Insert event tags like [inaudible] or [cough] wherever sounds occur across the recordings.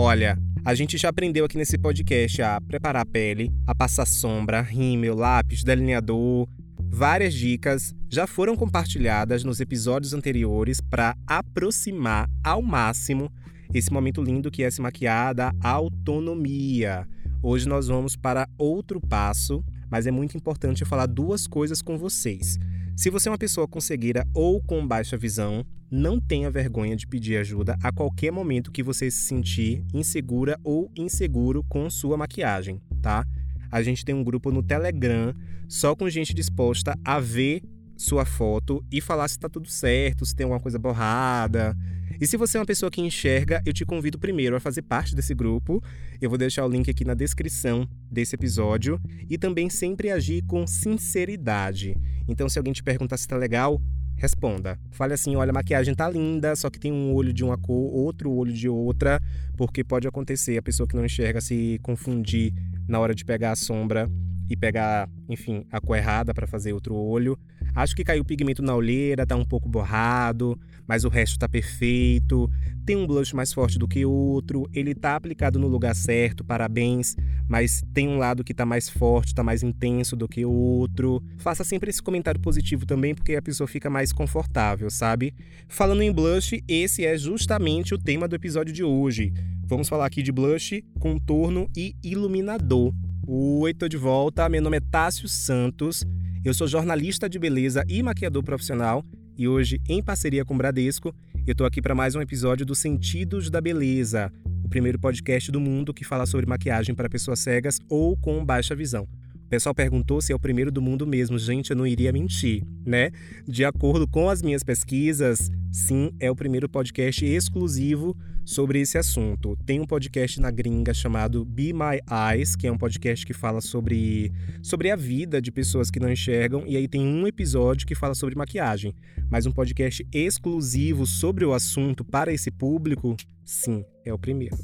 Olha, a gente já aprendeu aqui nesse podcast a preparar a pele, a passar sombra, rímel, lápis, delineador. Várias dicas já foram compartilhadas nos episódios anteriores para aproximar ao máximo esse momento lindo que é se maquiar da autonomia. Hoje nós vamos para outro passo, mas é muito importante falar duas coisas com vocês. Se você é uma pessoa com cegueira ou com baixa visão, não tenha vergonha de pedir ajuda a qualquer momento que você se sentir insegura ou inseguro com sua maquiagem, tá? A gente tem um grupo no Telegram só com gente disposta a ver sua foto e falar se está tudo certo, se tem alguma coisa borrada. E se você é uma pessoa que enxerga, eu te convido primeiro a fazer parte desse grupo. Eu vou deixar o link aqui na descrição desse episódio e também sempre agir com sinceridade. Então, se alguém te perguntar se está legal, responda. Fale assim: olha, a maquiagem tá linda, só que tem um olho de uma cor, outro olho de outra, porque pode acontecer a pessoa que não enxerga se confundir na hora de pegar a sombra e pegar, enfim, a cor errada para fazer outro olho. Acho que caiu pigmento na olheira, tá um pouco borrado, mas o resto tá perfeito. Tem um blush mais forte do que outro, ele tá aplicado no lugar certo, parabéns, mas tem um lado que tá mais forte, tá mais intenso do que o outro. Faça sempre esse comentário positivo também, porque a pessoa fica mais confortável, sabe? Falando em blush, esse é justamente o tema do episódio de hoje. Vamos falar aqui de blush, contorno e iluminador. Oi, tô de volta. Meu nome é Tássio Santos. Eu sou jornalista de beleza e maquiador profissional e hoje, em parceria com o Bradesco, eu tô aqui para mais um episódio do Sentidos da Beleza, o primeiro podcast do mundo que fala sobre maquiagem para pessoas cegas ou com baixa visão. O pessoal perguntou se é o primeiro do mundo mesmo. Gente, eu não iria mentir, né? De acordo com as minhas pesquisas, sim, é o primeiro podcast exclusivo sobre esse assunto. Tem um podcast na gringa chamado Be My Eyes, que é um podcast que fala sobre, sobre a vida de pessoas que não enxergam, e aí tem um episódio que fala sobre maquiagem. Mas um podcast exclusivo sobre o assunto para esse público, sim, é o primeiro.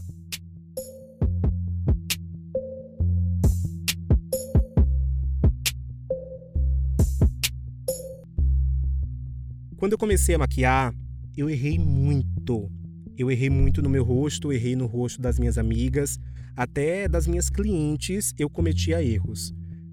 Quando eu comecei a maquiar, eu errei muito. Eu errei muito no meu rosto, errei no rosto das minhas amigas, até das minhas clientes eu cometia erros.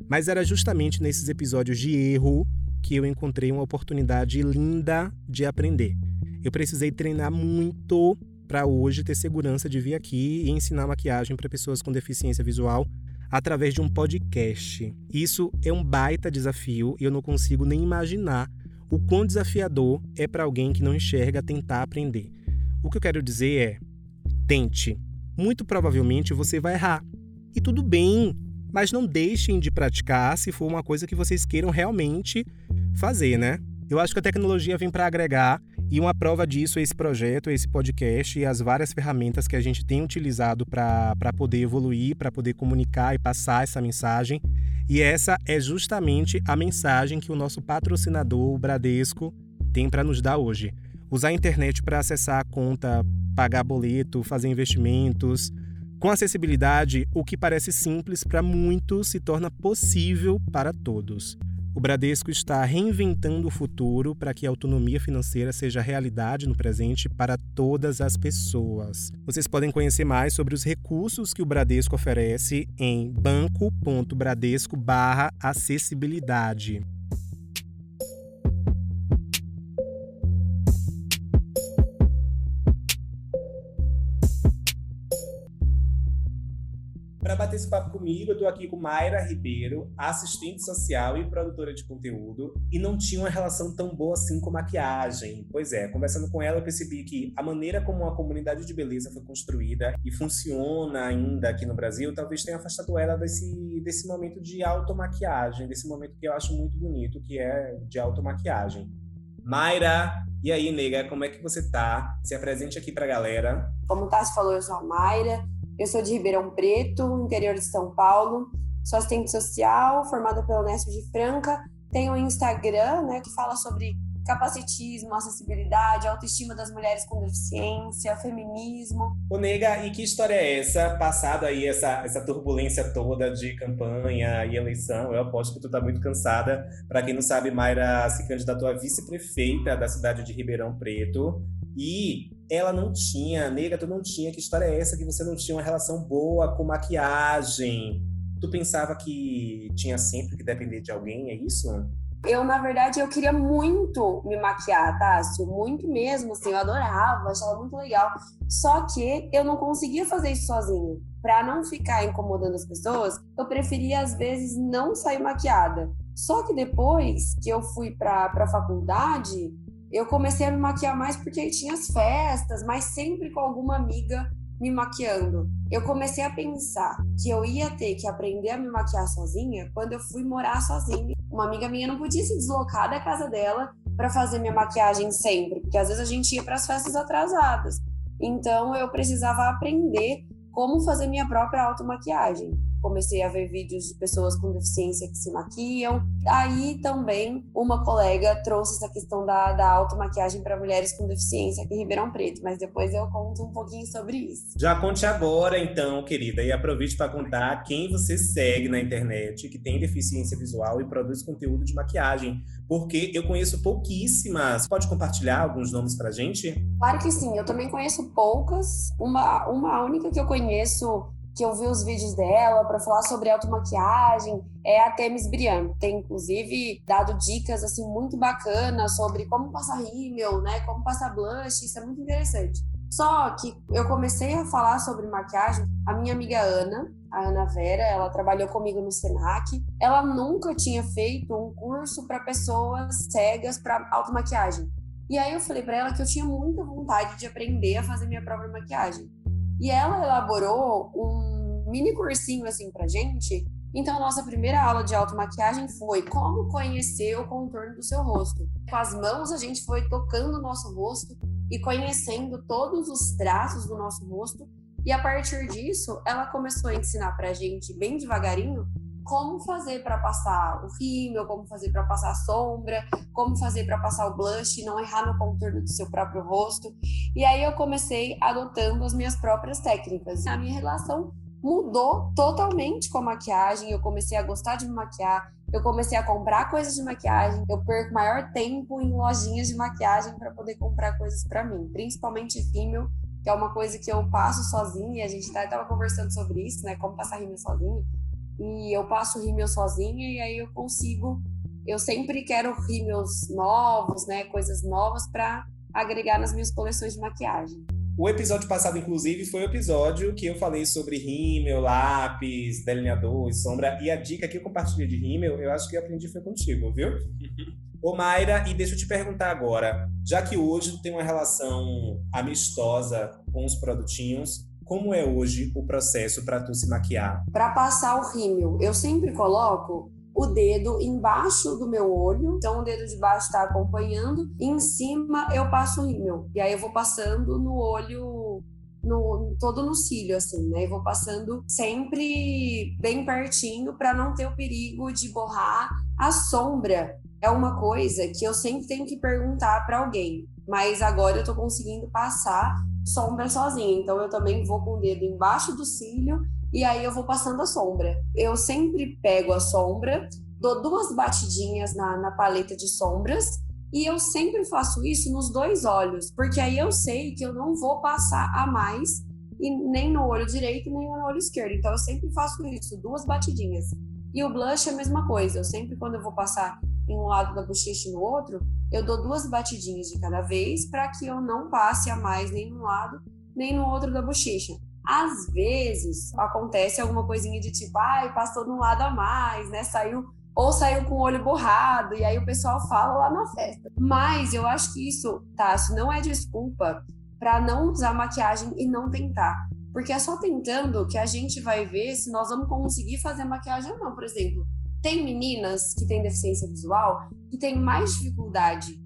Mas era justamente nesses episódios de erro que eu encontrei uma oportunidade linda de aprender. Eu precisei treinar muito para hoje ter segurança de vir aqui e ensinar maquiagem para pessoas com deficiência visual através de um podcast. Isso é um baita desafio e eu não consigo nem imaginar o quão desafiador é para alguém que não enxerga tentar aprender. O que eu quero dizer é: tente. Muito provavelmente você vai errar. E tudo bem, mas não deixem de praticar se for uma coisa que vocês queiram realmente fazer, né? Eu acho que a tecnologia vem para agregar e uma prova disso é esse projeto, esse podcast e as várias ferramentas que a gente tem utilizado para poder evoluir, para poder comunicar e passar essa mensagem. E essa é justamente a mensagem que o nosso patrocinador, o Bradesco, tem para nos dar hoje. Usar a internet para acessar a conta, pagar boleto, fazer investimentos. Com acessibilidade, o que parece simples para muitos se torna possível para todos. O Bradesco está reinventando o futuro para que a autonomia financeira seja realidade no presente para todas as pessoas. Vocês podem conhecer mais sobre os recursos que o Bradesco oferece em banco.bradesco/acessibilidade. Para bater esse papo comigo, eu estou aqui com Mayra Ribeiro, assistente social e produtora de conteúdo, e não tinha uma relação tão boa assim com maquiagem. Pois é, conversando com ela, eu percebi que a maneira como a comunidade de beleza foi construída e funciona ainda aqui no Brasil, talvez tenha afastado ela desse, desse momento de automaquiagem, desse momento que eu acho muito bonito, que é de automaquiagem. Mayra, e aí, nega, como é que você tá? Se apresente aqui pra galera. Como o Tassi falou, eu sou a Mayra, eu sou de Ribeirão Preto, interior de São Paulo. Sou assistente social, formada pela Unesp de Franca. Tenho um Instagram, né, que fala sobre capacitismo, acessibilidade, autoestima das mulheres com deficiência, feminismo. Ô, nega, e que história é essa? Passado aí essa, essa turbulência toda de campanha e eleição, eu aposto que tu tá muito cansada. Para quem não sabe, Mayra se candidatou a vice-prefeita da cidade de Ribeirão Preto. E ela não tinha, nega, tu não tinha, que história é essa que você não tinha uma relação boa com maquiagem? Tu pensava que tinha sempre que depender de alguém, é isso? Eu, na verdade, eu queria muito me maquiar, Tássio, muito mesmo, assim, eu adorava, achava muito legal. Só que eu não conseguia fazer isso sozinha. Para não ficar incomodando as pessoas, eu preferia às vezes não sair maquiada. Só que depois que eu fui para a faculdade, eu comecei a me maquiar mais porque tinha as festas, mas sempre com alguma amiga me maquiando. Eu comecei a pensar que eu ia ter que aprender a me maquiar sozinha quando eu fui morar sozinha. Uma amiga minha não podia se deslocar da casa dela para fazer minha maquiagem sempre, porque às vezes a gente ia para as festas atrasadas. Então eu precisava aprender como fazer minha própria automaquiagem comecei a ver vídeos de pessoas com deficiência que se maquiam. Aí também uma colega trouxe essa questão da, da automaquiagem para mulheres com deficiência aqui em Ribeirão Preto, mas depois eu conto um pouquinho sobre isso. Já conte agora, então, querida, e aproveite para contar quem você segue na internet que tem deficiência visual e produz conteúdo de maquiagem, porque eu conheço pouquíssimas. Pode compartilhar alguns nomes para gente? Claro que sim, eu também conheço poucas. Uma, uma única que eu conheço que eu vi os vídeos dela para falar sobre automaquiagem é a Temis Brian. Tem inclusive dado dicas assim muito bacanas sobre como passar rímel, né, como passar blush, isso é muito interessante. Só que eu comecei a falar sobre maquiagem, a minha amiga Ana, a Ana Vera, ela trabalhou comigo no Senac. Ela nunca tinha feito um curso para pessoas cegas para automaquiagem. E aí eu falei para ela que eu tinha muita vontade de aprender a fazer minha própria maquiagem. E ela elaborou um mini cursinho assim pra gente. Então, a nossa primeira aula de automaquiagem foi como conhecer o contorno do seu rosto. Com as mãos, a gente foi tocando o nosso rosto e conhecendo todos os traços do nosso rosto. E a partir disso, ela começou a ensinar pra gente, bem devagarinho, como fazer para passar o rímel, como fazer para passar a sombra, como fazer para passar o blush e não errar no contorno do seu próprio rosto. E aí eu comecei adotando as minhas próprias técnicas. A minha relação mudou totalmente com a maquiagem. Eu comecei a gostar de me maquiar, eu comecei a comprar coisas de maquiagem. Eu perco maior tempo em lojinhas de maquiagem para poder comprar coisas para mim, principalmente rímel, que é uma coisa que eu passo sozinha. A gente estava conversando sobre isso, né? Como passar rímel sozinho e eu passo rímel sozinha e aí eu consigo. Eu sempre quero rímels novos, né? Coisas novas para agregar nas minhas coleções de maquiagem. O episódio passado, inclusive, foi o episódio que eu falei sobre rímel, lápis, delineador e sombra. E a dica que eu compartilhei de rímel, eu acho que eu aprendi foi contigo, viu? [laughs] Ô Mayra, e deixa eu te perguntar agora, já que hoje tu tem uma relação amistosa com os produtinhos, como é hoje o processo para tu se maquiar? Para passar o rímel, eu sempre coloco o dedo embaixo do meu olho, então o dedo de baixo está acompanhando, e em cima eu passo o rímel. E aí eu vou passando no olho no, todo no cílio, assim, né? E vou passando sempre bem pertinho para não ter o perigo de borrar a sombra. É uma coisa que eu sempre tenho que perguntar para alguém, mas agora eu tô conseguindo passar sombra sozinha. Então eu também vou com o dedo embaixo do cílio e aí eu vou passando a sombra. Eu sempre pego a sombra, dou duas batidinhas na, na paleta de sombras e eu sempre faço isso nos dois olhos, porque aí eu sei que eu não vou passar a mais e nem no olho direito nem no olho esquerdo. Então eu sempre faço isso, duas batidinhas. E o blush é a mesma coisa. Eu sempre quando eu vou passar em um lado da bochecha e no outro, eu dou duas batidinhas de cada vez para que eu não passe a mais nem num lado nem no outro da bochecha. Às vezes acontece alguma coisinha de tipo, ai, passou de um lado a mais, né? Saiu ou saiu com o olho borrado e aí o pessoal fala lá na festa. Mas eu acho que isso, Tássio, não é desculpa para não usar maquiagem e não tentar. Porque é só tentando que a gente vai ver se nós vamos conseguir fazer maquiagem ou não. Por exemplo, tem meninas que têm deficiência visual que têm mais dificuldade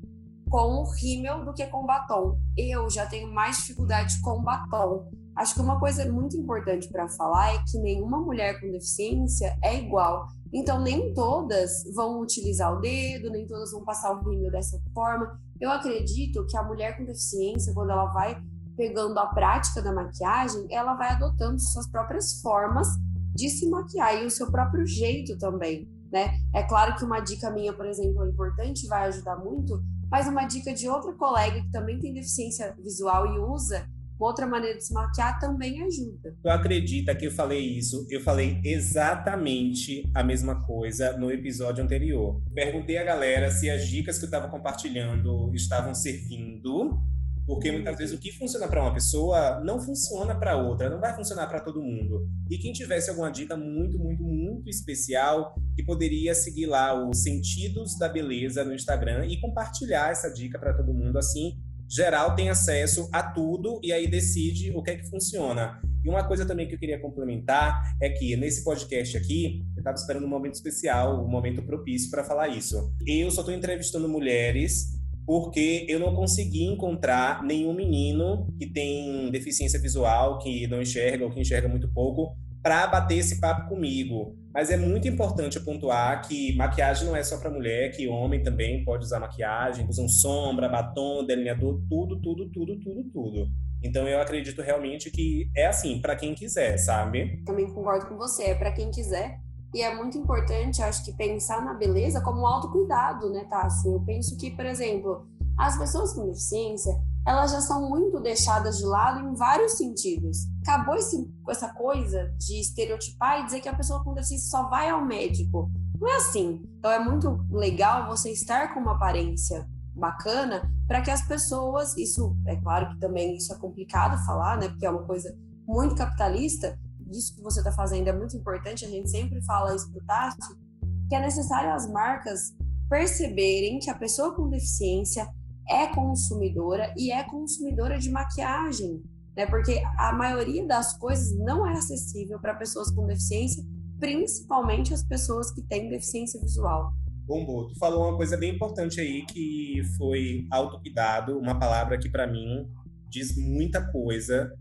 com o rímel do que com batom. Eu já tenho mais dificuldade com batom. Acho que uma coisa muito importante para falar é que nenhuma mulher com deficiência é igual. Então, nem todas vão utilizar o dedo, nem todas vão passar o rímel dessa forma. Eu acredito que a mulher com deficiência, quando ela vai pegando a prática da maquiagem, ela vai adotando suas próprias formas de se maquiar e o seu próprio jeito também. né? É claro que uma dica minha, por exemplo, é importante, vai ajudar muito, mas uma dica de outra colega que também tem deficiência visual e usa uma outra maneira de se maquiar também ajuda. Tu acredita que eu falei isso? Eu falei exatamente a mesma coisa no episódio anterior. Perguntei à galera se as dicas que eu estava compartilhando estavam servindo porque muitas vezes o que funciona para uma pessoa não funciona para outra, não vai funcionar para todo mundo. E quem tivesse alguma dica muito, muito, muito especial, que poderia seguir lá os Sentidos da Beleza no Instagram e compartilhar essa dica para todo mundo assim, geral tem acesso a tudo e aí decide o que é que funciona. E uma coisa também que eu queria complementar é que nesse podcast aqui, eu estava esperando um momento especial, um momento propício para falar isso. Eu só estou entrevistando mulheres porque eu não consegui encontrar nenhum menino que tem deficiência visual, que não enxerga ou que enxerga muito pouco, para bater esse papo comigo. Mas é muito importante pontuar que maquiagem não é só para mulher, que homem também pode usar maquiagem, usam sombra, batom, delineador, tudo, tudo, tudo, tudo, tudo. Então eu acredito realmente que é assim, para quem quiser, sabe? Também concordo com você, é para quem quiser. E é muito importante, acho que, pensar na beleza como autocuidado, né, Tassi? Eu penso que, por exemplo, as pessoas com deficiência, elas já são muito deixadas de lado em vários sentidos. Acabou esse, essa coisa de estereotipar e dizer que a pessoa com deficiência só vai ao médico. Não é assim. Então é muito legal você estar com uma aparência bacana para que as pessoas, isso é claro que também isso é complicado falar, né, porque é uma coisa muito capitalista, disso que você está fazendo é muito importante, a gente sempre fala isso para o Tati, que é necessário as marcas perceberem que a pessoa com deficiência é consumidora e é consumidora de maquiagem, né? Porque a maioria das coisas não é acessível para pessoas com deficiência, principalmente as pessoas que têm deficiência visual. Bom, tu falou uma coisa bem importante aí que foi autocuidado, uma palavra que para mim diz muita coisa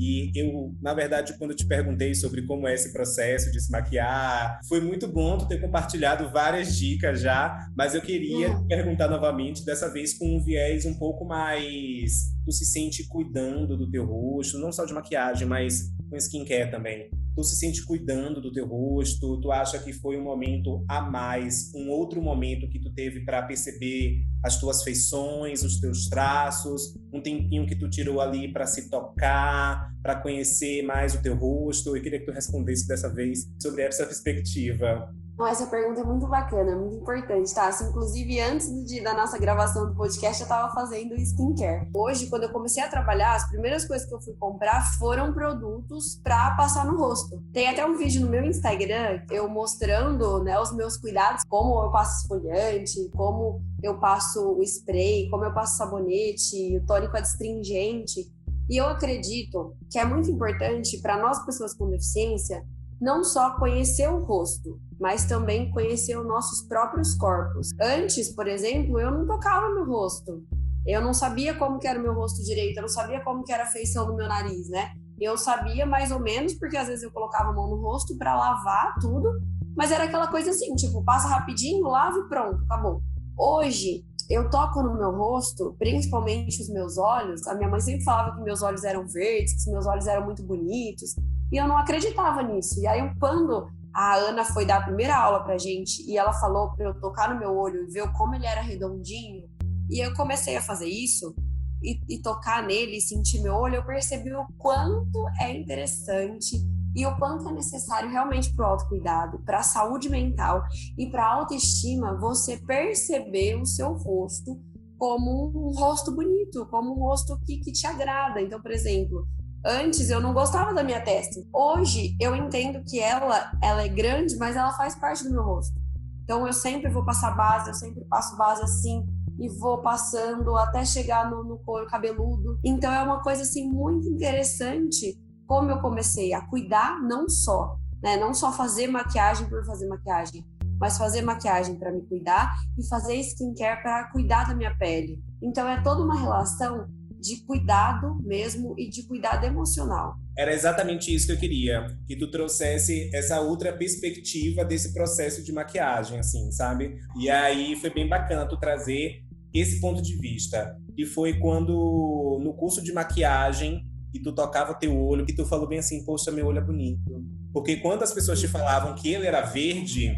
e eu, na verdade, quando eu te perguntei sobre como é esse processo de se maquiar, foi muito bom tu ter compartilhado várias dicas já, mas eu queria uhum. perguntar novamente, dessa vez com um viés um pouco mais. Tu se sente cuidando do teu rosto, não só de maquiagem, mas com skincare também tu se sente cuidando do teu rosto, tu acha que foi um momento a mais, um outro momento que tu teve para perceber as tuas feições, os teus traços, um tempinho que tu tirou ali para se tocar, para conhecer mais o teu rosto. Eu queria que tu respondesse dessa vez sobre essa perspectiva. Essa pergunta é muito bacana, muito importante, tá? Assim, inclusive, antes de, da nossa gravação do podcast, eu tava fazendo skincare. Hoje, quando eu comecei a trabalhar, as primeiras coisas que eu fui comprar foram produtos pra passar no rosto. Tem até um vídeo no meu Instagram, eu mostrando, né, os meus cuidados, como eu passo esfoliante, como eu passo o spray, como eu passo sabonete, o tônico adstringente. E eu acredito que é muito importante para nós, pessoas com deficiência, não só conhecer o rosto, mas também conhecer os nossos próprios corpos. Antes, por exemplo, eu não tocava no rosto. Eu não sabia como que era o meu rosto direito, eu não sabia como que era a feição do meu nariz, né? Eu sabia mais ou menos, porque às vezes eu colocava a mão no rosto para lavar tudo, mas era aquela coisa assim, tipo, passa rapidinho, lava e pronto, acabou. Hoje, eu toco no meu rosto, principalmente os meus olhos. A minha mãe sempre falava que meus olhos eram verdes, que meus olhos eram muito bonitos. E eu não acreditava nisso. E aí, quando a Ana foi dar a primeira aula pra gente e ela falou para eu tocar no meu olho e ver como ele era redondinho, e eu comecei a fazer isso e, e tocar nele e sentir meu olho, eu percebi o quanto é interessante e o quanto é necessário realmente para o autocuidado, para a saúde mental e para a autoestima, você perceber o seu rosto como um rosto bonito, como um rosto que, que te agrada. Então, por exemplo, Antes eu não gostava da minha testa. Hoje eu entendo que ela, ela é grande, mas ela faz parte do meu rosto. Então eu sempre vou passar base, eu sempre passo base assim e vou passando até chegar no, no couro cabeludo. Então é uma coisa assim muito interessante como eu comecei a cuidar não só, né, não só fazer maquiagem por fazer maquiagem, mas fazer maquiagem para me cuidar e fazer skincare para cuidar da minha pele. Então é toda uma relação de cuidado mesmo e de cuidado emocional. Era exatamente isso que eu queria, que tu trouxesse essa outra perspectiva desse processo de maquiagem, assim, sabe? E aí foi bem bacana tu trazer esse ponto de vista. E foi quando no curso de maquiagem e tu tocava teu olho, que tu falou bem assim, poxa, meu olho é bonito. Porque quando as pessoas te falavam que ele era verde,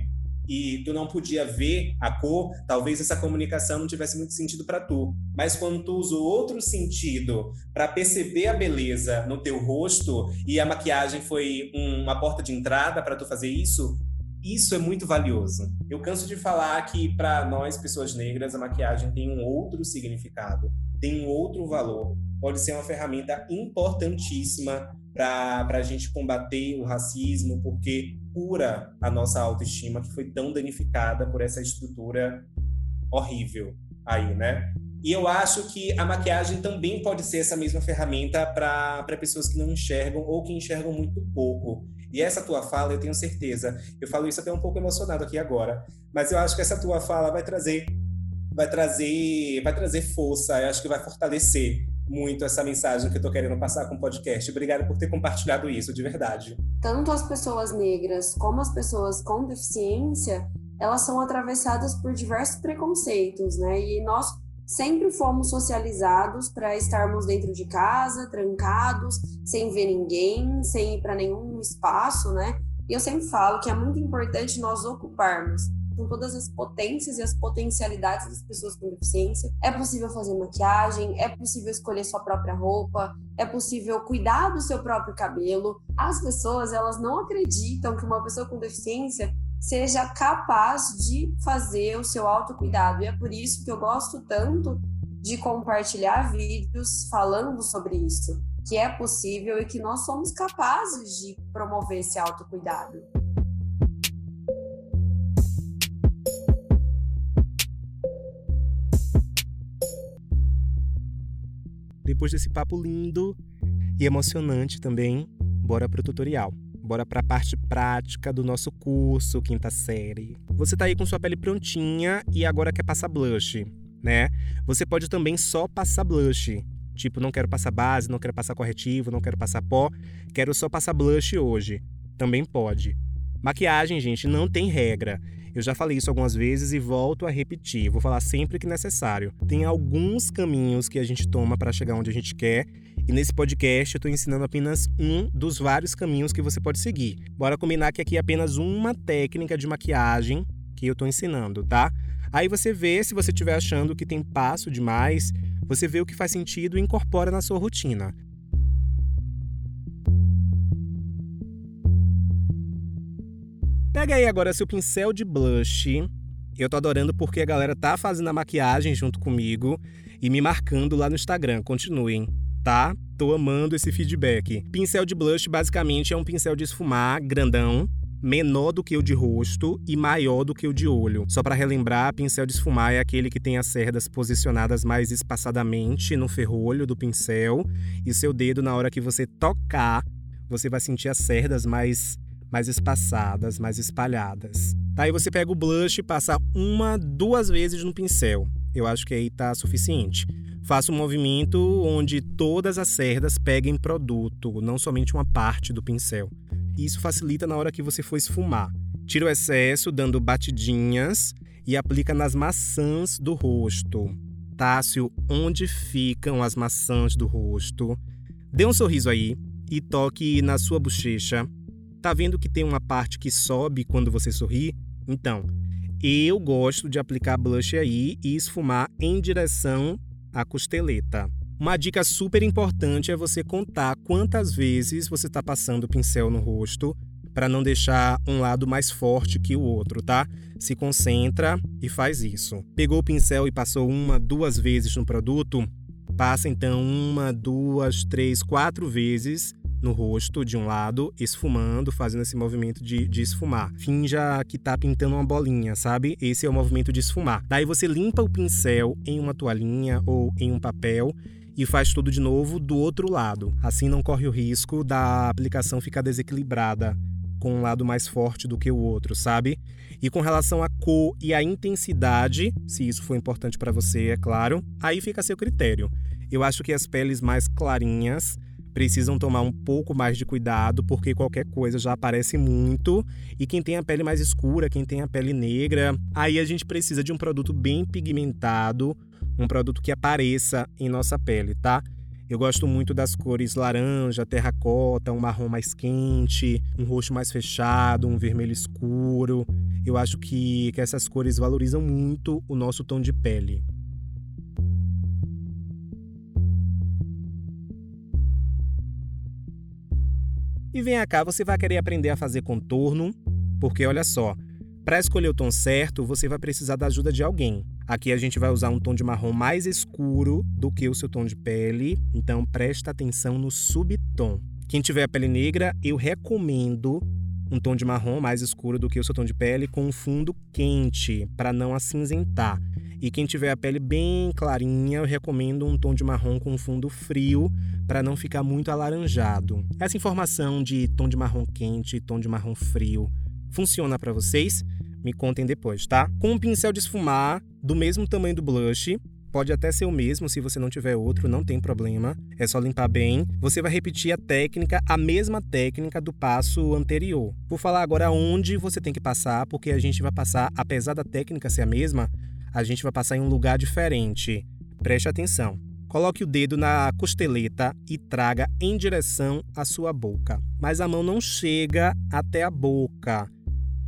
e tu não podia ver a cor, talvez essa comunicação não tivesse muito sentido para tu. Mas quando tu usa outro sentido para perceber a beleza no teu rosto e a maquiagem foi uma porta de entrada para tu fazer isso, isso é muito valioso. Eu canso de falar que para nós pessoas negras a maquiagem tem um outro significado, tem um outro valor. Pode ser uma ferramenta importantíssima para a gente combater o racismo, porque cura a nossa autoestima que foi tão danificada por essa estrutura horrível aí, né? E eu acho que a maquiagem também pode ser essa mesma ferramenta para pessoas que não enxergam ou que enxergam muito pouco. E essa tua fala, eu tenho certeza, eu falo isso até um pouco emocionado aqui agora, mas eu acho que essa tua fala vai trazer vai trazer vai trazer força, eu acho que vai fortalecer muito essa mensagem que eu estou querendo passar com o podcast. Obrigado por ter compartilhado isso, de verdade. Tanto as pessoas negras como as pessoas com deficiência, elas são atravessadas por diversos preconceitos, né? E nós sempre fomos socializados para estarmos dentro de casa, trancados, sem ver ninguém, sem ir para nenhum espaço, né? E eu sempre falo que é muito importante nós ocuparmos com todas as potências e as potencialidades das pessoas com deficiência. É possível fazer maquiagem, é possível escolher sua própria roupa, é possível cuidar do seu próprio cabelo. As pessoas, elas não acreditam que uma pessoa com deficiência seja capaz de fazer o seu autocuidado. E é por isso que eu gosto tanto de compartilhar vídeos falando sobre isso, que é possível e que nós somos capazes de promover esse autocuidado. Depois desse papo lindo e emocionante também, bora pro tutorial. Bora para a parte prática do nosso curso, quinta série. Você tá aí com sua pele prontinha e agora quer passar blush, né? Você pode também só passar blush. Tipo, não quero passar base, não quero passar corretivo, não quero passar pó, quero só passar blush hoje. Também pode. Maquiagem, gente, não tem regra. Eu já falei isso algumas vezes e volto a repetir. Vou falar sempre que necessário. Tem alguns caminhos que a gente toma para chegar onde a gente quer. E nesse podcast eu estou ensinando apenas um dos vários caminhos que você pode seguir. Bora combinar que aqui é apenas uma técnica de maquiagem que eu estou ensinando, tá? Aí você vê se você estiver achando que tem passo demais, você vê o que faz sentido e incorpora na sua rotina. Pega aí agora seu pincel de blush. Eu tô adorando porque a galera tá fazendo a maquiagem junto comigo e me marcando lá no Instagram. Continuem, tá? Tô amando esse feedback. Pincel de blush basicamente é um pincel de esfumar grandão, menor do que o de rosto e maior do que o de olho. Só para relembrar, pincel de esfumar é aquele que tem as cerdas posicionadas mais espaçadamente no ferrolho do pincel e seu dedo na hora que você tocar, você vai sentir as cerdas mais mais espaçadas, mais espalhadas. Tá? Aí você pega o blush e passa uma, duas vezes no pincel. Eu acho que aí tá suficiente. Faça um movimento onde todas as cerdas peguem produto, não somente uma parte do pincel. Isso facilita na hora que você for esfumar. Tira o excesso dando batidinhas e aplica nas maçãs do rosto. Tássio, onde ficam as maçãs do rosto? Dê um sorriso aí e toque na sua bochecha Tá vendo que tem uma parte que sobe quando você sorri? Então, eu gosto de aplicar blush aí e esfumar em direção à costeleta. Uma dica super importante é você contar quantas vezes você está passando o pincel no rosto para não deixar um lado mais forte que o outro, tá? Se concentra e faz isso. Pegou o pincel e passou uma, duas vezes no produto? Passa então uma, duas, três, quatro vezes no rosto de um lado, esfumando, fazendo esse movimento de, de esfumar. Finja que tá pintando uma bolinha, sabe? Esse é o movimento de esfumar. Daí você limpa o pincel em uma toalhinha ou em um papel e faz tudo de novo do outro lado. Assim não corre o risco da aplicação ficar desequilibrada com um lado mais forte do que o outro, sabe? E com relação à cor e à intensidade, se isso for importante para você, é claro, aí fica a seu critério. Eu acho que as peles mais clarinhas precisam tomar um pouco mais de cuidado, porque qualquer coisa já aparece muito. E quem tem a pele mais escura, quem tem a pele negra, aí a gente precisa de um produto bem pigmentado, um produto que apareça em nossa pele, tá? Eu gosto muito das cores laranja, terracota, um marrom mais quente, um roxo mais fechado, um vermelho escuro. Eu acho que, que essas cores valorizam muito o nosso tom de pele. E vem cá, você vai querer aprender a fazer contorno, porque olha só, para escolher o tom certo, você vai precisar da ajuda de alguém. Aqui a gente vai usar um tom de marrom mais escuro do que o seu tom de pele, então presta atenção no subtom. Quem tiver a pele negra, eu recomendo um tom de marrom mais escuro do que o seu tom de pele com um fundo quente, para não acinzentar. E quem tiver a pele bem clarinha, eu recomendo um tom de marrom com fundo frio, para não ficar muito alaranjado. Essa informação de tom de marrom quente e tom de marrom frio funciona para vocês? Me contem depois, tá? Com um pincel de esfumar do mesmo tamanho do blush, Pode até ser o mesmo se você não tiver outro, não tem problema. É só limpar bem. Você vai repetir a técnica, a mesma técnica do passo anterior. Vou falar agora onde você tem que passar, porque a gente vai passar, apesar da técnica ser a mesma, a gente vai passar em um lugar diferente. Preste atenção. Coloque o dedo na costeleta e traga em direção à sua boca. Mas a mão não chega até a boca.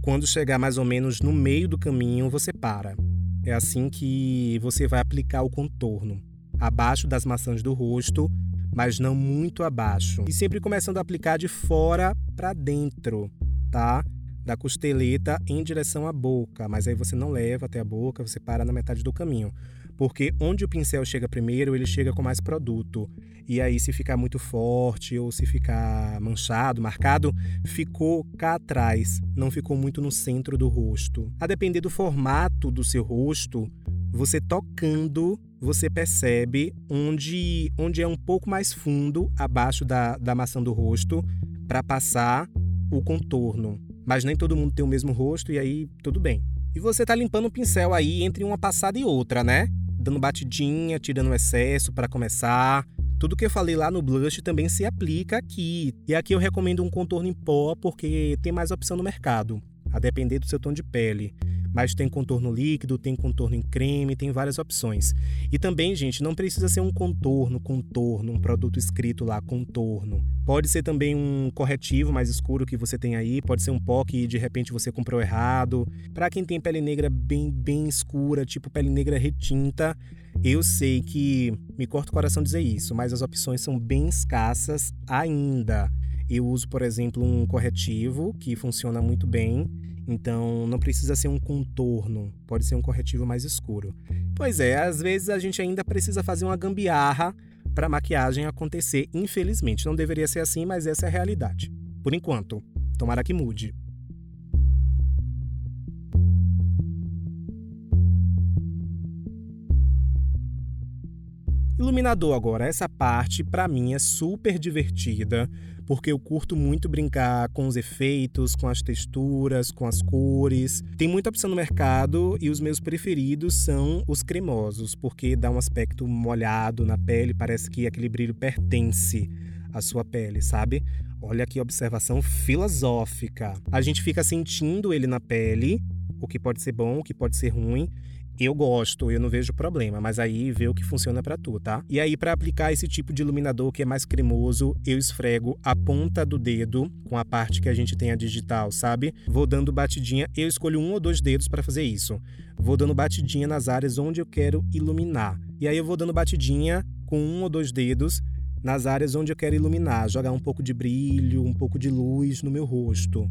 Quando chegar mais ou menos no meio do caminho, você para. É assim que você vai aplicar o contorno. Abaixo das maçãs do rosto, mas não muito abaixo. E sempre começando a aplicar de fora para dentro, tá? Da costeleta em direção à boca, mas aí você não leva até a boca, você para na metade do caminho porque onde o pincel chega primeiro, ele chega com mais produto. E aí, se ficar muito forte ou se ficar manchado, marcado, ficou cá atrás, não ficou muito no centro do rosto. A depender do formato do seu rosto, você tocando, você percebe onde, onde é um pouco mais fundo abaixo da, da maçã do rosto para passar o contorno. Mas nem todo mundo tem o mesmo rosto e aí tudo bem. E você tá limpando o pincel aí entre uma passada e outra, né? dando batidinha, tirando o excesso para começar. Tudo que eu falei lá no blush também se aplica aqui. E aqui eu recomendo um contorno em pó porque tem mais opção no mercado, a depender do seu tom de pele mas tem contorno líquido, tem contorno em creme, tem várias opções. E também, gente, não precisa ser um contorno, contorno, um produto escrito lá, contorno. Pode ser também um corretivo mais escuro que você tem aí, pode ser um pó que de repente você comprou errado. Para quem tem pele negra bem, bem escura, tipo pele negra retinta, eu sei que me corta o coração dizer isso, mas as opções são bem escassas ainda. Eu uso, por exemplo, um corretivo que funciona muito bem então não precisa ser um contorno, pode ser um corretivo mais escuro. Pois é, às vezes a gente ainda precisa fazer uma gambiarra para a maquiagem acontecer, infelizmente. Não deveria ser assim, mas essa é a realidade. Por enquanto, tomara que mude. Iluminador agora, essa parte para mim é super divertida, porque eu curto muito brincar com os efeitos, com as texturas, com as cores. Tem muita opção no mercado e os meus preferidos são os cremosos, porque dá um aspecto molhado na pele, parece que aquele brilho pertence à sua pele, sabe? Olha que observação filosófica. A gente fica sentindo ele na pele, o que pode ser bom, o que pode ser ruim, eu gosto, eu não vejo problema, mas aí vê o que funciona para tu, tá? E aí para aplicar esse tipo de iluminador que é mais cremoso, eu esfrego a ponta do dedo com a parte que a gente tem a digital, sabe? Vou dando batidinha, eu escolho um ou dois dedos para fazer isso. Vou dando batidinha nas áreas onde eu quero iluminar. E aí eu vou dando batidinha com um ou dois dedos nas áreas onde eu quero iluminar, jogar um pouco de brilho, um pouco de luz no meu rosto.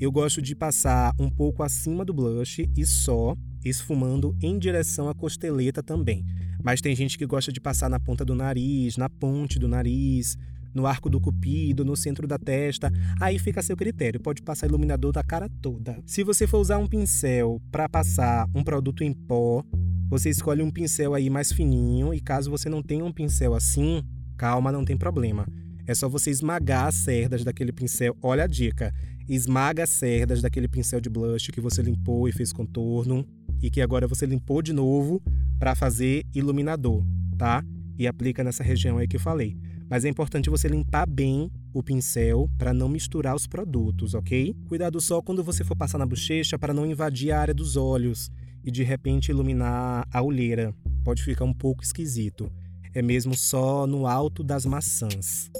Eu gosto de passar um pouco acima do blush e só esfumando em direção à costeleta também. Mas tem gente que gosta de passar na ponta do nariz, na ponte do nariz, no arco do cupido, no centro da testa. Aí fica a seu critério, pode passar iluminador da cara toda. Se você for usar um pincel para passar um produto em pó, você escolhe um pincel aí mais fininho e caso você não tenha um pincel assim, calma, não tem problema. É só você esmagar as cerdas daquele pincel. Olha a dica. Esmaga as cerdas daquele pincel de blush que você limpou e fez contorno e que agora você limpou de novo para fazer iluminador, tá? E aplica nessa região aí que eu falei. Mas é importante você limpar bem o pincel para não misturar os produtos, ok? Cuidado só quando você for passar na bochecha para não invadir a área dos olhos e de repente iluminar a olheira. Pode ficar um pouco esquisito. É mesmo só no alto das maçãs.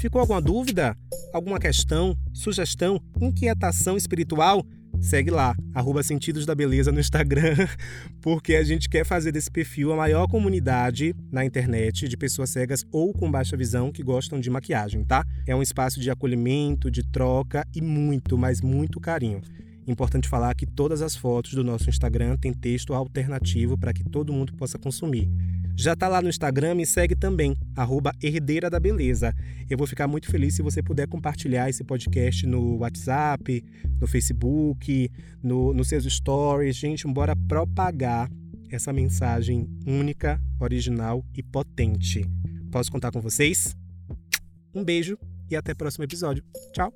Ficou alguma dúvida? Alguma questão, sugestão, inquietação espiritual? Segue lá, arroba Sentidos da Beleza no Instagram, [laughs] porque a gente quer fazer desse perfil a maior comunidade na internet de pessoas cegas ou com baixa visão que gostam de maquiagem, tá? É um espaço de acolhimento, de troca e muito, mas muito carinho. Importante falar que todas as fotos do nosso Instagram têm texto alternativo para que todo mundo possa consumir. Já está lá no Instagram, me segue também, arroba Herdeira da Beleza. Eu vou ficar muito feliz se você puder compartilhar esse podcast no WhatsApp, no Facebook, no, nos seus stories. Gente, bora propagar essa mensagem única, original e potente. Posso contar com vocês? Um beijo e até o próximo episódio. Tchau!